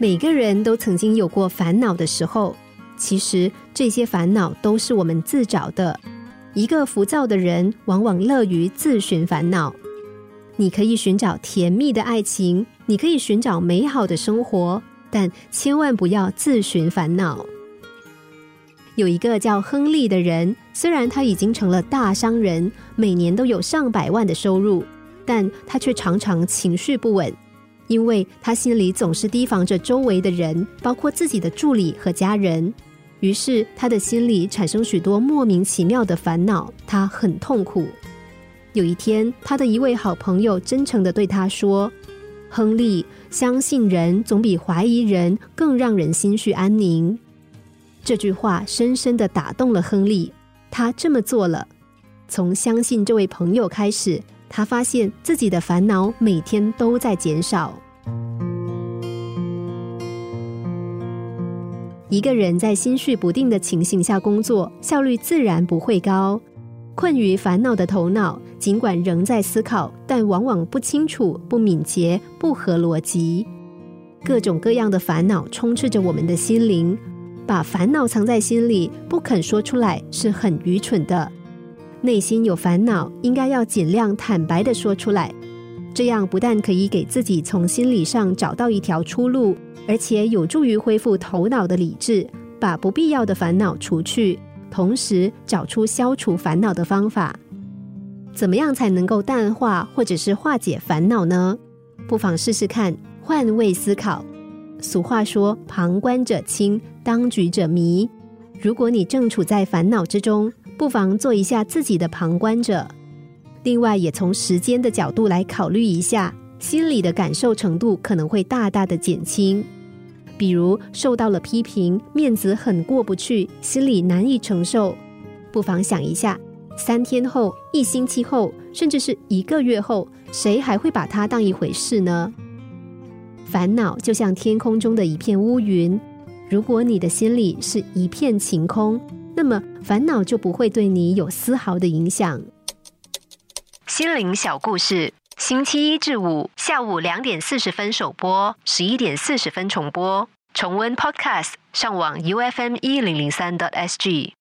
每个人都曾经有过烦恼的时候，其实这些烦恼都是我们自找的。一个浮躁的人，往往乐于自寻烦恼。你可以寻找甜蜜的爱情，你可以寻找美好的生活，但千万不要自寻烦恼。有一个叫亨利的人，虽然他已经成了大商人，每年都有上百万的收入，但他却常常情绪不稳。因为他心里总是提防着周围的人，包括自己的助理和家人，于是他的心里产生许多莫名其妙的烦恼，他很痛苦。有一天，他的一位好朋友真诚的对他说：“亨利，相信人总比怀疑人更让人心绪安宁。”这句话深深的打动了亨利，他这么做了。从相信这位朋友开始。他发现自己的烦恼每天都在减少。一个人在心绪不定的情形下工作，效率自然不会高。困于烦恼的头脑，尽管仍在思考，但往往不清楚、不敏捷、不合逻辑。各种各样的烦恼充斥着我们的心灵，把烦恼藏在心里，不肯说出来，是很愚蠢的。内心有烦恼，应该要尽量坦白的说出来，这样不但可以给自己从心理上找到一条出路，而且有助于恢复头脑的理智，把不必要的烦恼除去，同时找出消除烦恼的方法。怎么样才能够淡化或者是化解烦恼呢？不妨试试看换位思考。俗话说：“旁观者清，当局者迷。”如果你正处在烦恼之中，不妨做一下自己的旁观者，另外也从时间的角度来考虑一下，心理的感受程度可能会大大的减轻。比如受到了批评，面子很过不去，心里难以承受，不妨想一下，三天后、一星期后，甚至是一个月后，谁还会把它当一回事呢？烦恼就像天空中的一片乌云，如果你的心里是一片晴空。那么烦恼就不会对你有丝毫的影响。心灵小故事，星期一至五下午两点四十分首播，十一点四十分重播。重温 Podcast，上网 U F M 一零零三 t S G。